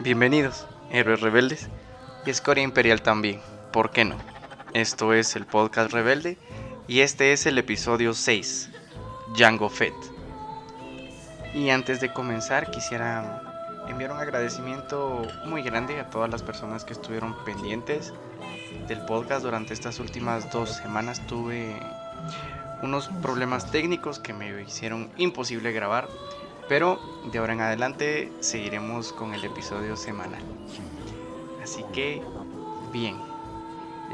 Bienvenidos, héroes rebeldes y escoria imperial también, ¿por qué no? Esto es el podcast rebelde y este es el episodio 6, Django Fett. Y antes de comenzar quisiera enviar un agradecimiento muy grande a todas las personas que estuvieron pendientes del podcast durante estas últimas dos semanas. Tuve unos problemas técnicos que me hicieron imposible grabar pero de ahora en adelante seguiremos con el episodio semanal. Así que, bien,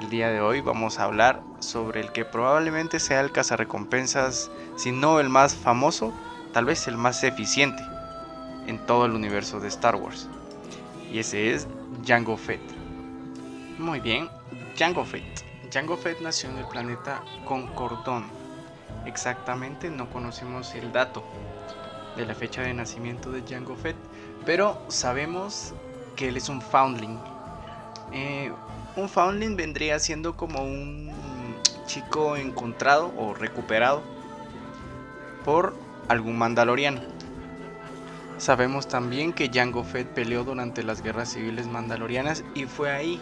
el día de hoy vamos a hablar sobre el que probablemente sea el cazarrecompensas, si no el más famoso, tal vez el más eficiente en todo el universo de Star Wars. Y ese es Jango Fett. Muy bien, Jango Fett. Jango Fett nació en el planeta Concordón. Exactamente no conocemos el dato, de la fecha de nacimiento de Jango Fett, pero sabemos que él es un foundling. Eh, un foundling vendría siendo como un chico encontrado o recuperado por algún mandaloriano. Sabemos también que Jango Fett peleó durante las guerras civiles mandalorianas y fue ahí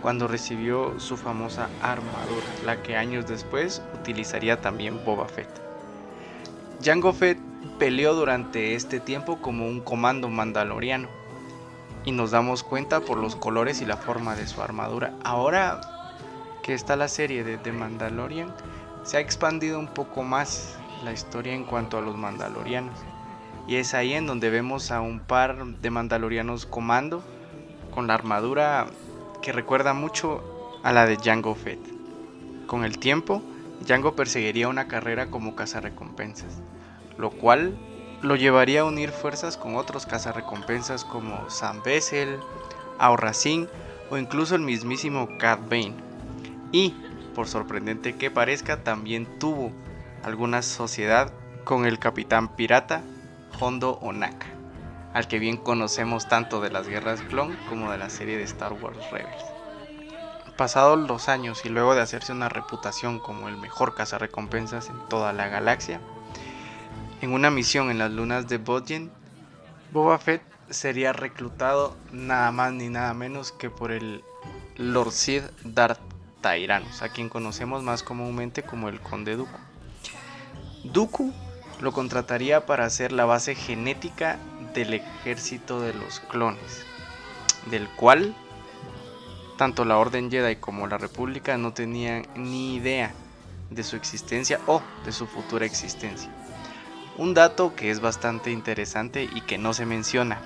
cuando recibió su famosa armadura, la que años después utilizaría también Boba Fett. Jango Fett peleó durante este tiempo como un comando mandaloriano y nos damos cuenta por los colores y la forma de su armadura. Ahora que está la serie de The Mandalorian, se ha expandido un poco más la historia en cuanto a los mandalorianos. Y es ahí en donde vemos a un par de mandalorianos comando con la armadura que recuerda mucho a la de Jango Fett. Con el tiempo, Jango perseguiría una carrera como cazarrecompensas lo cual lo llevaría a unir fuerzas con otros cazarrecompensas como Sam Bessel, Aurracin o incluso el mismísimo Cat Bane. Y, por sorprendente que parezca, también tuvo alguna sociedad con el capitán pirata Hondo Onaka, al que bien conocemos tanto de las guerras clon como de la serie de Star Wars Rebels. Pasados los años y luego de hacerse una reputación como el mejor cazarrecompensas en toda la galaxia, en una misión en las lunas de Bodjen, Boba Fett sería reclutado nada más ni nada menos que por el Lord Sid Darth Tyrannus, a quien conocemos más comúnmente como el Conde Dooku. Dooku lo contrataría para hacer la base genética del ejército de los clones, del cual tanto la Orden Jedi como la República no tenían ni idea de su existencia o de su futura existencia. Un dato que es bastante interesante y que no se menciona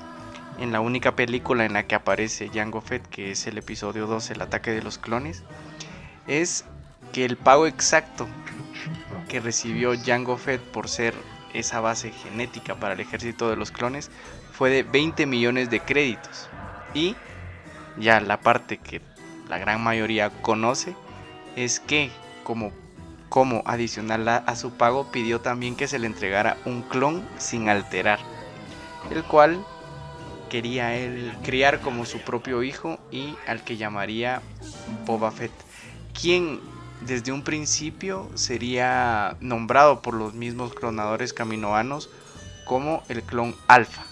en la única película en la que aparece Jango Fett, que es el episodio 2, el ataque de los clones, es que el pago exacto que recibió Jango Fett por ser esa base genética para el ejército de los clones fue de 20 millones de créditos. Y ya la parte que la gran mayoría conoce es que como como adicional a, su pago pidió también que se le entregara un clon sin alterar, el cual quería él criar como su propio hijo y al que llamaría Boba Fett, quien desde un principio sería nombrado por los mismos clonadores caminoanos como el clon alfa,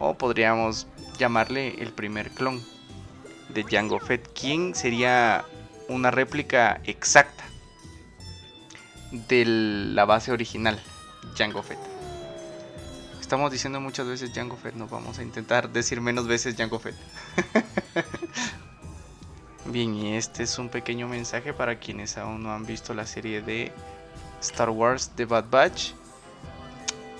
o podríamos llamarle el primer clon de Jango Fett, quien sería una réplica exacta de la base original, Django Fett. Estamos diciendo muchas veces Django Fett, no vamos a intentar decir menos veces Django Fett. Bien, y este es un pequeño mensaje para quienes aún no han visto la serie de Star Wars The Bad Batch.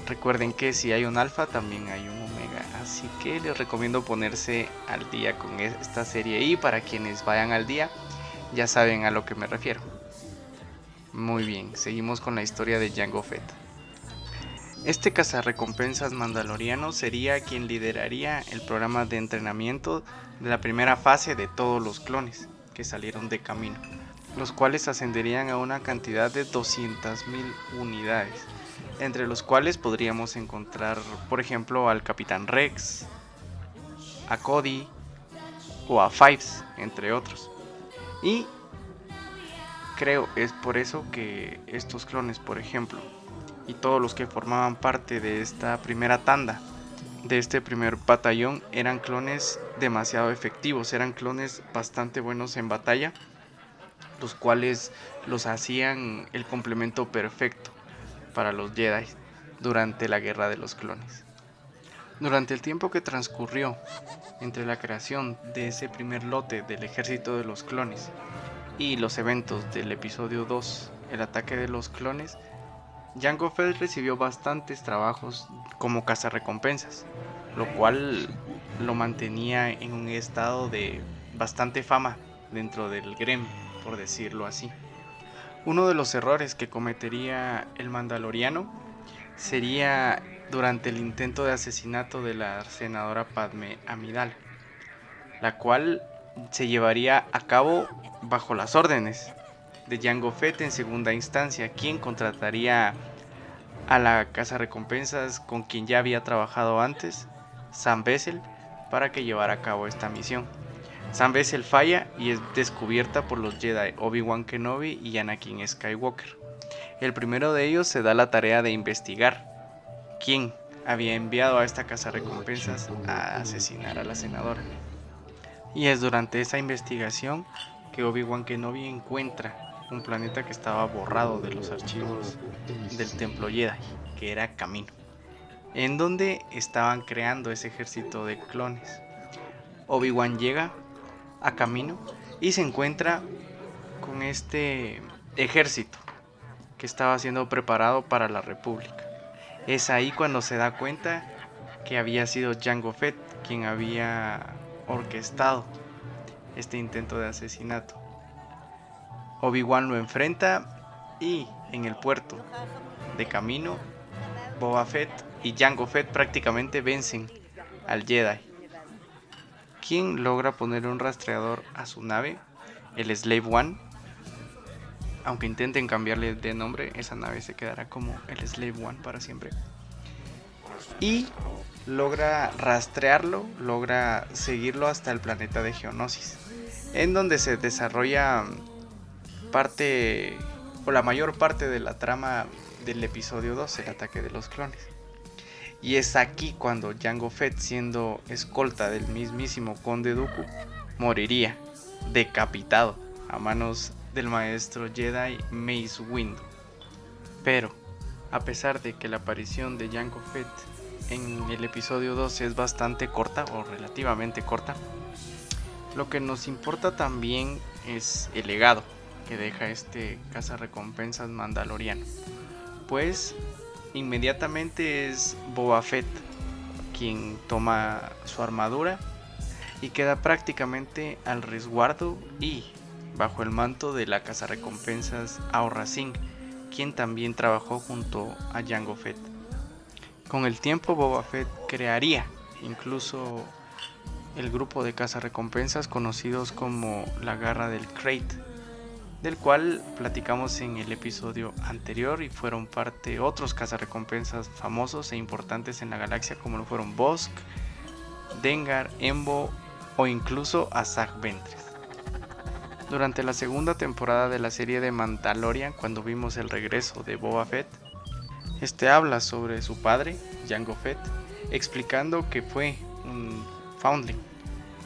Recuerden que si hay un alfa también hay un omega, así que les recomiendo ponerse al día con esta serie y para quienes vayan al día ya saben a lo que me refiero. Muy bien, seguimos con la historia de Jango Fett. Este cazarrecompensas mandaloriano sería quien lideraría el programa de entrenamiento de la primera fase de todos los clones que salieron de camino, los cuales ascenderían a una cantidad de 200.000 unidades, entre los cuales podríamos encontrar, por ejemplo, al Capitán Rex, a Cody o a Fives, entre otros. Y creo es por eso que estos clones, por ejemplo, y todos los que formaban parte de esta primera tanda, de este primer batallón, eran clones demasiado efectivos, eran clones bastante buenos en batalla, los cuales los hacían el complemento perfecto para los Jedi durante la guerra de los clones. Durante el tiempo que transcurrió entre la creación de ese primer lote del ejército de los clones y los eventos del episodio 2, el ataque de los clones, Jango Fett recibió bastantes trabajos como cazarrecompensas, lo cual lo mantenía en un estado de bastante fama dentro del Grem, por decirlo así. Uno de los errores que cometería el Mandaloriano sería durante el intento de asesinato de la senadora Padme Amidala, la cual se llevaría a cabo bajo las órdenes de Jango Fett en segunda instancia, quien contrataría a la casa recompensas con quien ya había trabajado antes, Sam Bessel, para que llevara a cabo esta misión. Sam Bessel falla y es descubierta por los Jedi Obi-Wan Kenobi y Anakin Skywalker. El primero de ellos se da la tarea de investigar quién había enviado a esta casa recompensas a asesinar a la senadora. Y es durante esa investigación que Obi-Wan Kenobi encuentra un planeta que estaba borrado de los archivos del templo Jedi, que era Camino, en donde estaban creando ese ejército de clones. Obi-Wan llega a Camino y se encuentra con este ejército que estaba siendo preparado para la República. Es ahí cuando se da cuenta que había sido Jango Fett quien había orquestado este intento de asesinato. Obi-Wan lo enfrenta y en el puerto de camino, Boba Fett y Jango Fett prácticamente vencen al Jedi, quien logra poner un rastreador a su nave, el Slave One. Aunque intenten cambiarle de nombre, esa nave se quedará como el Slave One para siempre. Y logra rastrearlo, logra seguirlo hasta el planeta de Geonosis, en donde se desarrolla parte o la mayor parte de la trama del episodio 2, el ataque de los clones. Y es aquí cuando Jango Fett, siendo escolta del mismísimo Conde Dooku, moriría decapitado a manos del maestro Jedi Mace Windu. Pero, a pesar de que la aparición de Jango Fett en el episodio 2 es bastante corta o relativamente corta, lo que nos importa también es el legado que deja este recompensas mandaloriano. Pues inmediatamente es Boba Fett quien toma su armadura y queda prácticamente al resguardo y bajo el manto de la recompensas Aurra Singh, quien también trabajó junto a Jango Fett. Con el tiempo Boba Fett crearía incluso el grupo de recompensas conocidos como la Garra del Crate, del cual platicamos en el episodio anterior y fueron parte otros cazarrecompensas famosos e importantes en la galaxia como lo fueron Bosk, Dengar, Embo o incluso Azag Ventress. Durante la segunda temporada de la serie de Mandalorian, cuando vimos el regreso de Boba Fett, este habla sobre su padre, Jango Fett, explicando que fue un foundling,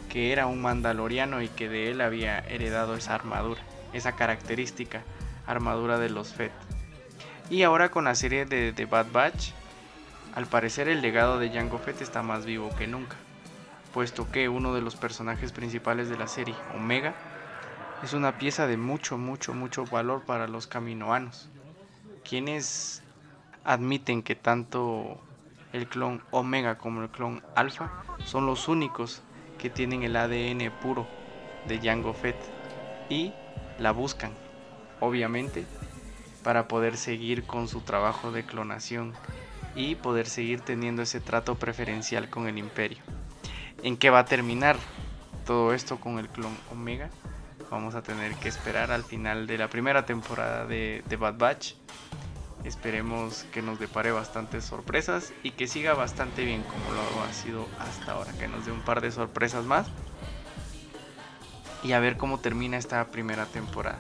que era un mandaloriano y que de él había heredado esa armadura esa característica armadura de los Fett. Y ahora con la serie de The Bad Batch, al parecer el legado de Jango Fett está más vivo que nunca, puesto que uno de los personajes principales de la serie, Omega, es una pieza de mucho, mucho, mucho valor para los caminoanos, quienes admiten que tanto el clon Omega como el clon Alpha son los únicos que tienen el ADN puro de Jango Fett y la buscan, obviamente, para poder seguir con su trabajo de clonación y poder seguir teniendo ese trato preferencial con el imperio. ¿En qué va a terminar todo esto con el clon Omega? Vamos a tener que esperar al final de la primera temporada de, de Bad Batch. Esperemos que nos depare bastantes sorpresas y que siga bastante bien como lo ha sido hasta ahora. Que nos dé un par de sorpresas más. Y a ver cómo termina esta primera temporada.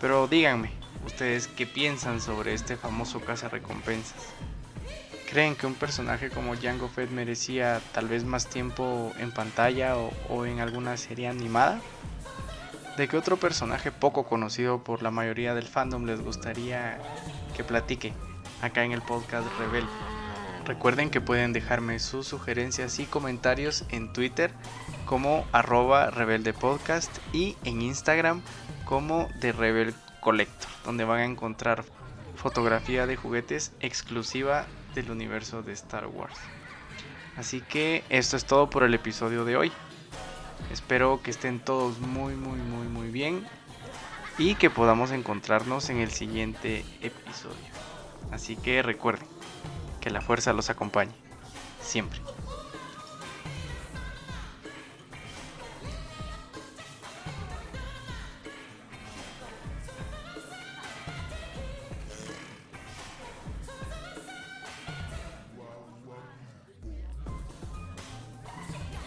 Pero díganme, ¿ustedes qué piensan sobre este famoso recompensas? ¿Creen que un personaje como Jango Fett merecía tal vez más tiempo en pantalla o en alguna serie animada? ¿De qué otro personaje poco conocido por la mayoría del fandom les gustaría que platique acá en el podcast Rebel? Recuerden que pueden dejarme sus sugerencias y comentarios en Twitter como arroba rebeldepodcast y en Instagram como The Rebel Collector, donde van a encontrar fotografía de juguetes exclusiva del universo de Star Wars. Así que esto es todo por el episodio de hoy. Espero que estén todos muy, muy, muy, muy bien. Y que podamos encontrarnos en el siguiente episodio. Así que recuerden que la fuerza los acompañe. Siempre.